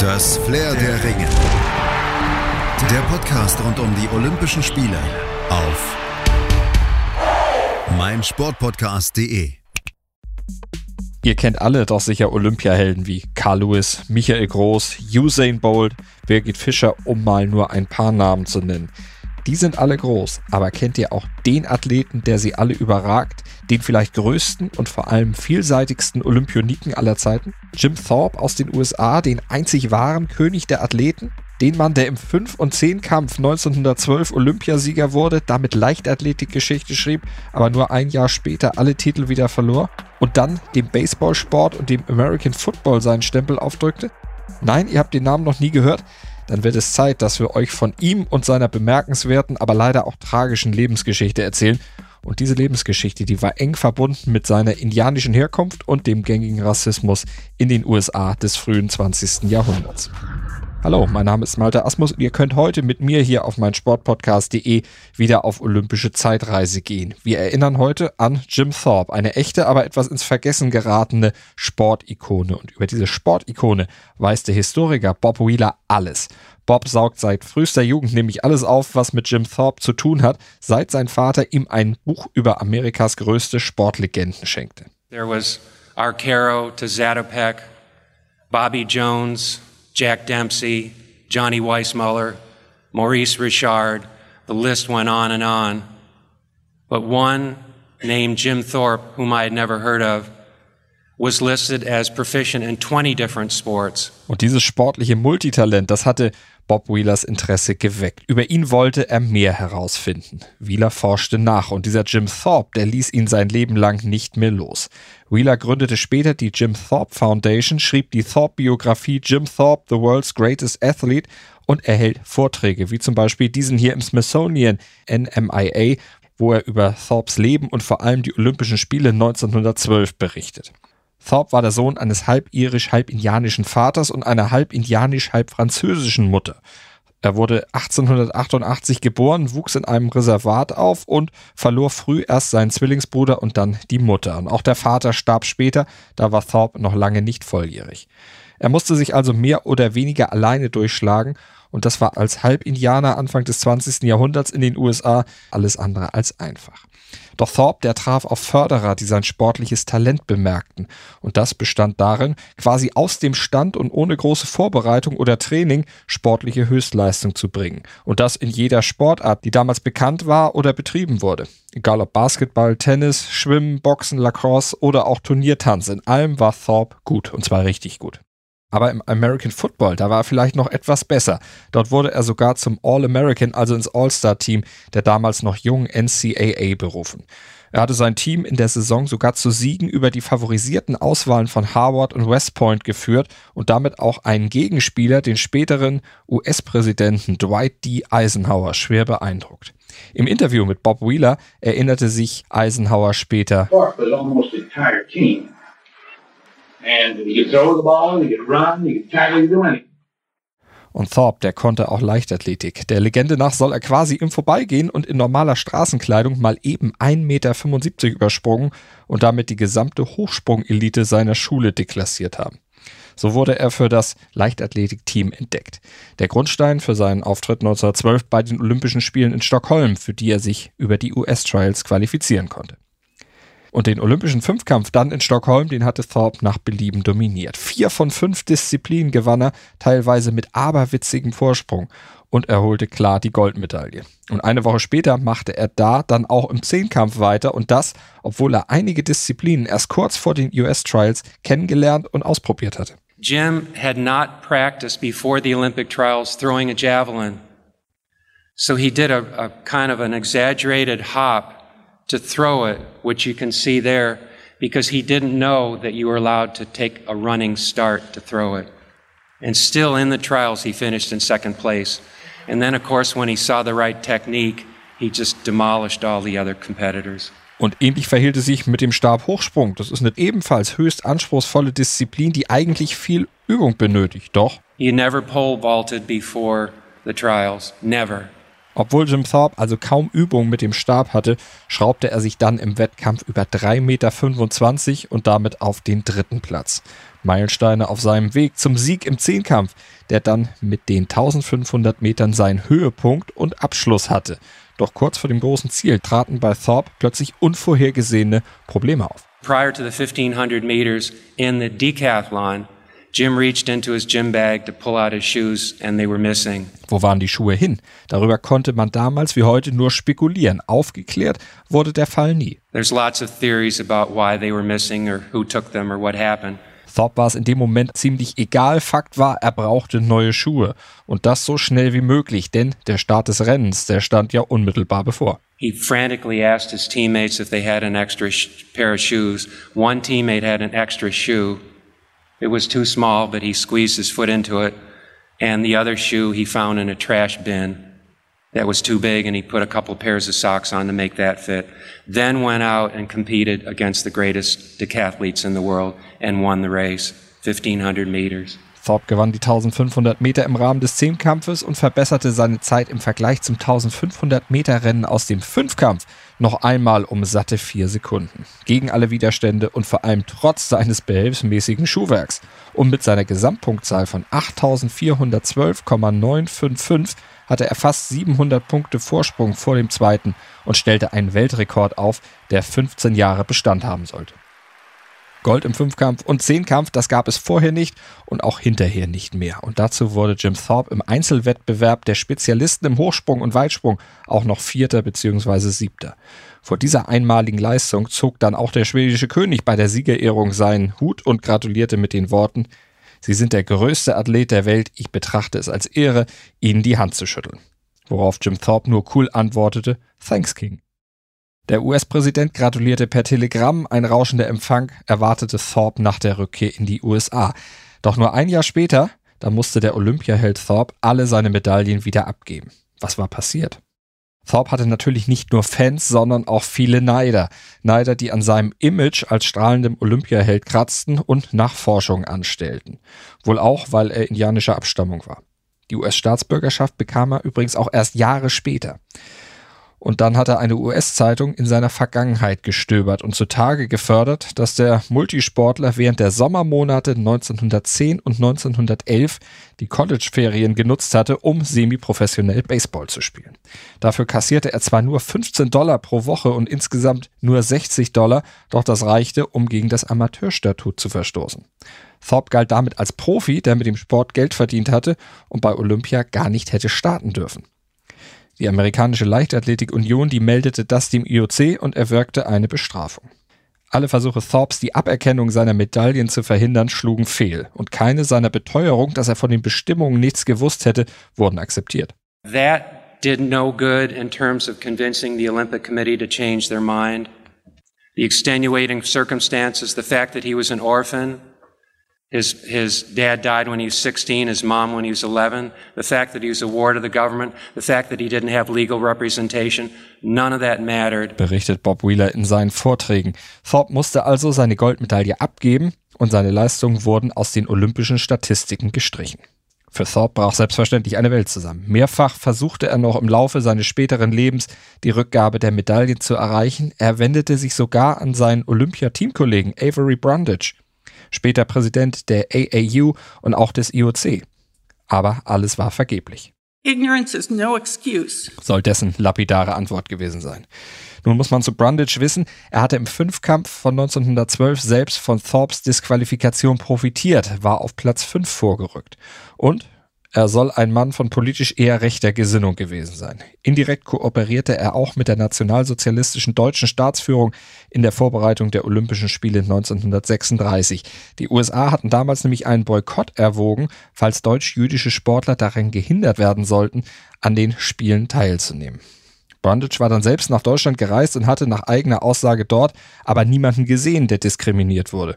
Das Flair der Ringe. Der Podcast rund um die Olympischen Spiele auf meinsportpodcast.de. Ihr kennt alle doch sicher Olympiahelden wie Carl Lewis, Michael Groß, Usain Bolt, Birgit Fischer, um mal nur ein paar Namen zu nennen. Die sind alle groß, aber kennt ihr auch den Athleten, der sie alle überragt, den vielleicht größten und vor allem vielseitigsten Olympioniken aller Zeiten? Jim Thorpe aus den USA, den einzig wahren König der Athleten? Den Mann, der im 5- und 10-Kampf 1912 Olympiasieger wurde, damit Leichtathletikgeschichte schrieb, aber nur ein Jahr später alle Titel wieder verlor und dann dem Baseballsport und dem American Football seinen Stempel aufdrückte? Nein, ihr habt den Namen noch nie gehört? dann wird es Zeit, dass wir euch von ihm und seiner bemerkenswerten, aber leider auch tragischen Lebensgeschichte erzählen. Und diese Lebensgeschichte, die war eng verbunden mit seiner indianischen Herkunft und dem gängigen Rassismus in den USA des frühen 20. Jahrhunderts. Hallo, mein Name ist Malte Asmus und ihr könnt heute mit mir hier auf mein Sportpodcast.de wieder auf olympische Zeitreise gehen. Wir erinnern heute an Jim Thorpe, eine echte, aber etwas ins Vergessen geratene Sportikone. Und über diese Sportikone weiß der Historiker Bob Wheeler alles. Bob saugt seit frühester Jugend nämlich alles auf, was mit Jim Thorpe zu tun hat, seit sein Vater ihm ein Buch über Amerikas größte Sportlegenden schenkte. There was Arcaro to Zatopek, Bobby Jones, Jack Dempsey, Johnny Weissmuller, Maurice Richard. The list went on and on. But one named Jim Thorpe, whom I had never heard of, was listed as proficient in 20 different sports. Und dieses sportliche Multitalent, das hatte Bob Wheelers Interesse geweckt. Über ihn wollte er mehr herausfinden. Wheeler forschte nach und dieser Jim Thorpe, der ließ ihn sein Leben lang nicht mehr los. Wheeler gründete später die Jim Thorpe Foundation, schrieb die Thorpe-Biografie Jim Thorpe, The World's Greatest Athlete und erhält Vorträge, wie zum Beispiel diesen hier im Smithsonian NMIA, wo er über Thorpes Leben und vor allem die Olympischen Spiele 1912 berichtet. Thorpe war der Sohn eines halb irisch, halb indianischen Vaters und einer halb indianisch, halb französischen Mutter. Er wurde 1888 geboren, wuchs in einem Reservat auf und verlor früh erst seinen Zwillingsbruder und dann die Mutter. Und auch der Vater starb später, da war Thorpe noch lange nicht volljährig. Er musste sich also mehr oder weniger alleine durchschlagen und das war als Halbindianer Anfang des 20. Jahrhunderts in den USA alles andere als einfach. Doch Thorpe, der traf auf Förderer, die sein sportliches Talent bemerkten. Und das bestand darin, quasi aus dem Stand und ohne große Vorbereitung oder Training sportliche Höchstleistung zu bringen. Und das in jeder Sportart, die damals bekannt war oder betrieben wurde. Egal ob Basketball, Tennis, Schwimmen, Boxen, Lacrosse oder auch Turniertanz, in allem war Thorpe gut und zwar richtig gut. Aber im American Football, da war er vielleicht noch etwas besser. Dort wurde er sogar zum All-American, also ins All-Star-Team der damals noch jungen NCAA berufen. Er hatte sein Team in der Saison sogar zu Siegen über die favorisierten Auswahlen von Harvard und West Point geführt und damit auch einen Gegenspieler, den späteren US-Präsidenten Dwight D. Eisenhower, schwer beeindruckt. Im Interview mit Bob Wheeler erinnerte sich Eisenhower später. And you throw the ball, you run, you tackle, you do anything. Und Thorpe, der konnte auch Leichtathletik. Der Legende nach soll er quasi im Vorbeigehen und in normaler Straßenkleidung mal eben 1,75 Meter übersprungen und damit die gesamte Hochsprungelite seiner Schule deklassiert haben. So wurde er für das Leichtathletikteam entdeckt. Der Grundstein für seinen Auftritt 1912 bei den Olympischen Spielen in Stockholm, für die er sich über die US-Trials qualifizieren konnte. Und den olympischen Fünfkampf dann in Stockholm, den hatte Thorpe nach Belieben dominiert. Vier von fünf Disziplinen gewann er, teilweise mit aberwitzigem Vorsprung und er holte klar die Goldmedaille. Und eine Woche später machte er da dann auch im Zehnkampf weiter und das, obwohl er einige Disziplinen erst kurz vor den US Trials kennengelernt und ausprobiert hatte. Jim had not practiced before the Olympic trials throwing a javelin. So he did a, a kind of an exaggerated hop to throw it, which you can see there, because he didn't know that you were allowed to take a running start to throw it. And still in the trials, he finished in second place. And then, of course, when he saw the right technique, he just demolished all the other competitors. Und ähnlich verhielt es sich mit dem Stabhochsprung. Das ist eine ebenfalls höchst anspruchsvolle Disziplin, die eigentlich viel Übung benötigt. Doch. He never pole vaulted before the trials. Never. Obwohl Jim Thorpe also kaum Übung mit dem Stab hatte, schraubte er sich dann im Wettkampf über 3,25 Meter und damit auf den dritten Platz. Meilensteine auf seinem Weg zum Sieg im Zehnkampf, der dann mit den 1500 Metern seinen Höhepunkt und Abschluss hatte. Doch kurz vor dem großen Ziel traten bei Thorpe plötzlich unvorhergesehene Probleme auf. Prior to the 1500 meters in the decathlon, Jim reached into his gym bag to pull out his shoes and they were missing. Wo waren die Schuhe hin? Darüber konnte man damals wie heute nur spekulieren. Aufgeklärt wurde der Fall nie. There's lots of theories about why they were missing or who took them or what happened. Thorpe war es in dem Moment ziemlich egal. Fakt war, er brauchte neue Schuhe. Und das so schnell wie möglich, denn der Start des Rennens, der stand ja unmittelbar bevor. He frantically asked his teammates if they had an extra pair of shoes. One teammate had an extra shoe. It was too small, but he squeezed his foot into it. And the other shoe he found in a trash bin that was too big, and he put a couple pairs of socks on to make that fit. Then went out and competed against the greatest decathletes in the world and won the race, 1500 meters. Thorpe gewann die 1500 Meter im Rahmen des Zehnkampfes und verbesserte seine Zeit im Vergleich zum 1500 Meter Rennen aus dem Fünfkampf noch einmal um satte vier Sekunden. Gegen alle Widerstände und vor allem trotz seines behelfsmäßigen Schuhwerks. Und mit seiner Gesamtpunktzahl von 8412,955 hatte er fast 700 Punkte Vorsprung vor dem zweiten und stellte einen Weltrekord auf, der 15 Jahre Bestand haben sollte. Gold im Fünfkampf und Zehnkampf, das gab es vorher nicht und auch hinterher nicht mehr. Und dazu wurde Jim Thorpe im Einzelwettbewerb der Spezialisten im Hochsprung und Weitsprung auch noch Vierter bzw. Siebter. Vor dieser einmaligen Leistung zog dann auch der schwedische König bei der Siegerehrung seinen Hut und gratulierte mit den Worten, Sie sind der größte Athlet der Welt, ich betrachte es als Ehre, Ihnen die Hand zu schütteln. Worauf Jim Thorpe nur cool antwortete, Thanks King. Der US-Präsident gratulierte per Telegramm, ein rauschender Empfang erwartete Thorpe nach der Rückkehr in die USA. Doch nur ein Jahr später, da musste der Olympiaheld Thorpe alle seine Medaillen wieder abgeben. Was war passiert? Thorpe hatte natürlich nicht nur Fans, sondern auch viele Neider. Neider, die an seinem Image als strahlendem Olympiaheld kratzten und Nachforschungen anstellten. Wohl auch, weil er indianischer Abstammung war. Die US-Staatsbürgerschaft bekam er übrigens auch erst Jahre später. Und dann hat er eine US-Zeitung in seiner Vergangenheit gestöbert und zutage gefördert, dass der Multisportler während der Sommermonate 1910 und 1911 die College-Ferien genutzt hatte, um semiprofessionell Baseball zu spielen. Dafür kassierte er zwar nur 15 Dollar pro Woche und insgesamt nur 60 Dollar, doch das reichte, um gegen das Amateurstatut zu verstoßen. Thorpe galt damit als Profi, der mit dem Sport Geld verdient hatte und bei Olympia gar nicht hätte starten dürfen. Die amerikanische Leichtathletik Union, die meldete das dem IOC und erwirkte eine Bestrafung. Alle Versuche Thorpes, die Aberkennung seiner Medaillen zu verhindern, schlugen fehl und keine seiner Beteuerung, dass er von den Bestimmungen nichts gewusst hätte, wurden akzeptiert. That did no good in terms of convincing the Olympic Committee to change their mind. The extenuating circumstances, the fact that he was an orphan, His, his dad died when he was 16, his mom when he was 11. The fact that he was a ward of the government, the fact that he didn't have legal representation, none of that mattered. Berichtet Bob Wheeler in seinen Vorträgen. Thorpe musste also seine Goldmedaille abgeben und seine Leistungen wurden aus den olympischen Statistiken gestrichen. Für Thorpe brach selbstverständlich eine Welt zusammen. Mehrfach versuchte er noch im Laufe seines späteren Lebens die Rückgabe der Medaillen zu erreichen. Er wendete sich sogar an seinen Olympia-Teamkollegen Avery Brundage später Präsident der AAU und auch des IOC. Aber alles war vergeblich. Ignorance is no excuse. Soll dessen lapidare Antwort gewesen sein. Nun muss man zu Brundage wissen, er hatte im Fünfkampf von 1912 selbst von Thorpes Disqualifikation profitiert, war auf Platz 5 vorgerückt. Und er soll ein Mann von politisch eher rechter Gesinnung gewesen sein. Indirekt kooperierte er auch mit der nationalsozialistischen deutschen Staatsführung in der Vorbereitung der Olympischen Spiele 1936. Die USA hatten damals nämlich einen Boykott erwogen, falls deutsch-jüdische Sportler daran gehindert werden sollten, an den Spielen teilzunehmen. Brundage war dann selbst nach Deutschland gereist und hatte nach eigener Aussage dort aber niemanden gesehen, der diskriminiert wurde.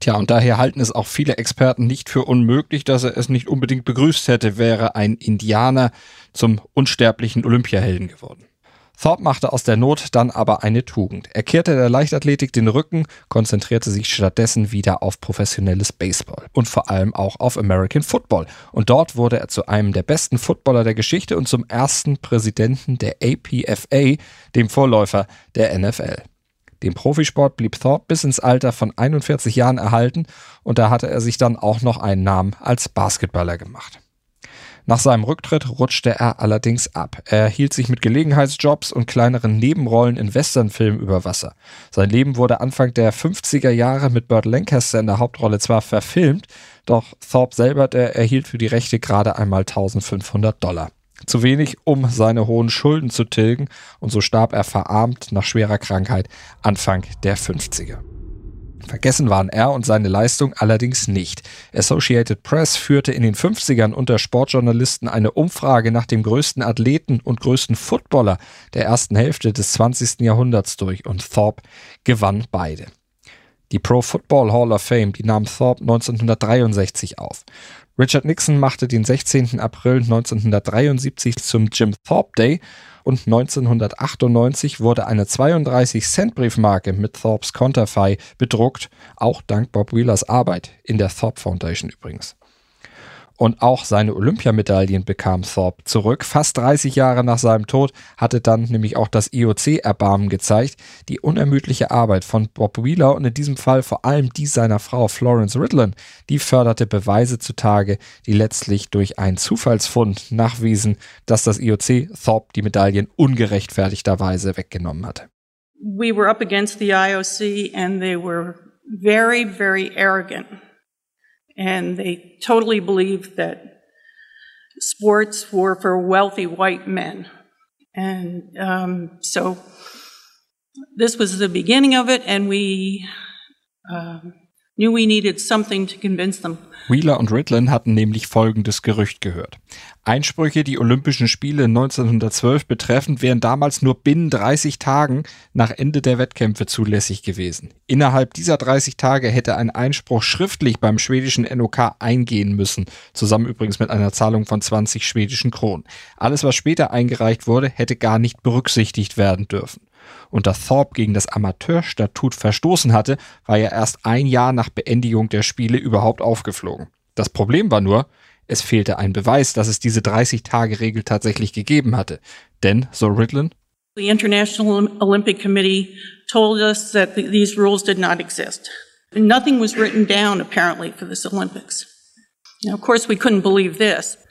Tja, und daher halten es auch viele Experten nicht für unmöglich, dass er es nicht unbedingt begrüßt hätte, wäre ein Indianer zum unsterblichen Olympiahelden geworden. Thorpe machte aus der Not dann aber eine Tugend. Er kehrte der Leichtathletik den Rücken, konzentrierte sich stattdessen wieder auf professionelles Baseball und vor allem auch auf American Football. Und dort wurde er zu einem der besten Footballer der Geschichte und zum ersten Präsidenten der APFA, dem Vorläufer der NFL. Dem Profisport blieb Thorpe bis ins Alter von 41 Jahren erhalten und da hatte er sich dann auch noch einen Namen als Basketballer gemacht. Nach seinem Rücktritt rutschte er allerdings ab. Er hielt sich mit Gelegenheitsjobs und kleineren Nebenrollen in Westernfilmen über Wasser. Sein Leben wurde Anfang der 50er Jahre mit Burt Lancaster in der Hauptrolle zwar verfilmt, doch Thorpe selber der erhielt für die Rechte gerade einmal 1500 Dollar. Zu wenig, um seine hohen Schulden zu tilgen, und so starb er verarmt nach schwerer Krankheit Anfang der 50er. Vergessen waren er und seine Leistung allerdings nicht. Associated Press führte in den 50ern unter Sportjournalisten eine Umfrage nach dem größten Athleten und größten Footballer der ersten Hälfte des 20. Jahrhunderts durch und Thorpe gewann beide. Die Pro Football Hall of Fame, die nahm Thorpe 1963 auf. Richard Nixon machte den 16. April 1973 zum Jim Thorpe Day und 1998 wurde eine 32-Cent-Briefmarke mit Thorpes Konterfei bedruckt, auch dank Bob Wheelers Arbeit, in der Thorpe Foundation übrigens. Und auch seine Olympiamedaillen bekam Thorpe zurück. Fast 30 Jahre nach seinem Tod hatte dann nämlich auch das IOC Erbarmen gezeigt. Die unermüdliche Arbeit von Bob Wheeler und in diesem Fall vor allem die seiner Frau Florence Ridlin, die förderte Beweise zutage, die letztlich durch einen Zufallsfund nachwiesen, dass das IOC Thorpe die Medaillen ungerechtfertigterweise weggenommen hatte. We were up against the IOC and they were very, very arrogant. And they totally believed that sports were for wealthy white men. And um, so this was the beginning of it, and we um, Wheeler und Ridlin hatten nämlich folgendes Gerücht gehört. Einsprüche, die Olympischen Spiele 1912 betreffend, wären damals nur binnen 30 Tagen nach Ende der Wettkämpfe zulässig gewesen. Innerhalb dieser 30 Tage hätte ein Einspruch schriftlich beim schwedischen NOK eingehen müssen, zusammen übrigens mit einer Zahlung von 20 schwedischen Kronen. Alles, was später eingereicht wurde, hätte gar nicht berücksichtigt werden dürfen und dass Thorpe gegen das Amateurstatut verstoßen hatte, war ja erst ein Jahr nach Beendigung der Spiele überhaupt aufgeflogen. Das Problem war nur, es fehlte ein Beweis, dass es diese 30-Tage-Regel tatsächlich gegeben hatte. Denn, so Ridlin, The International Olympic Committee told us that these rules did not exist. Nothing was written down apparently for this Olympics.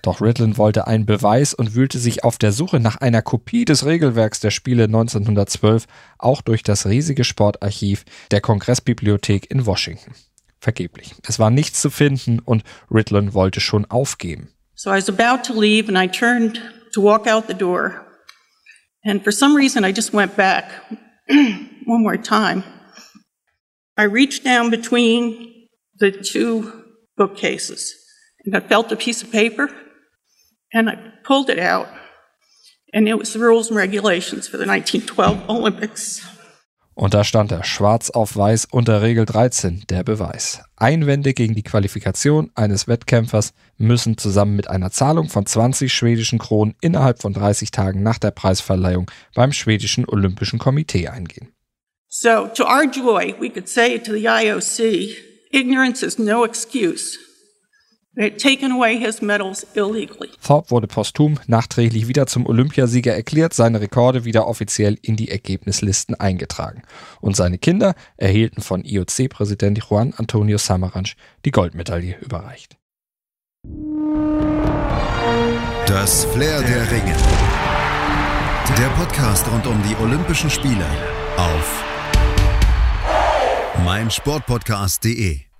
Doch Ridlin wollte einen Beweis und wühlte sich auf der Suche nach einer Kopie des Regelwerks der Spiele 1912 auch durch das riesige Sportarchiv der Kongressbibliothek in Washington. Vergeblich. Es war nichts zu finden und Ridlin wollte schon aufgeben. So I was about to leave and I turned to walk out the door. And for some reason I just went back one more time. I reached down between the two bookcases. And I felt a piece of paper and I pulled it out. And it was the rules and regulations for the 1912 Olympics. Und da stand er schwarz auf weiß unter Regel 13, der Beweis. Einwände gegen die Qualifikation eines Wettkämpfers müssen zusammen mit einer Zahlung von 20 schwedischen Kronen innerhalb von 30 Tagen nach der Preisverleihung beim schwedischen Olympischen Komitee eingehen. So, to our joy, we could say to the IOC, ignorance is no excuse. Thorpe wurde posthum nachträglich wieder zum Olympiasieger erklärt, seine Rekorde wieder offiziell in die Ergebnislisten eingetragen. Und seine Kinder erhielten von IOC-Präsident Juan Antonio Samaranch die Goldmedaille überreicht. Das Flair der Ringe. Der Podcast rund um die Olympischen Spiele auf meinsportpodcast.de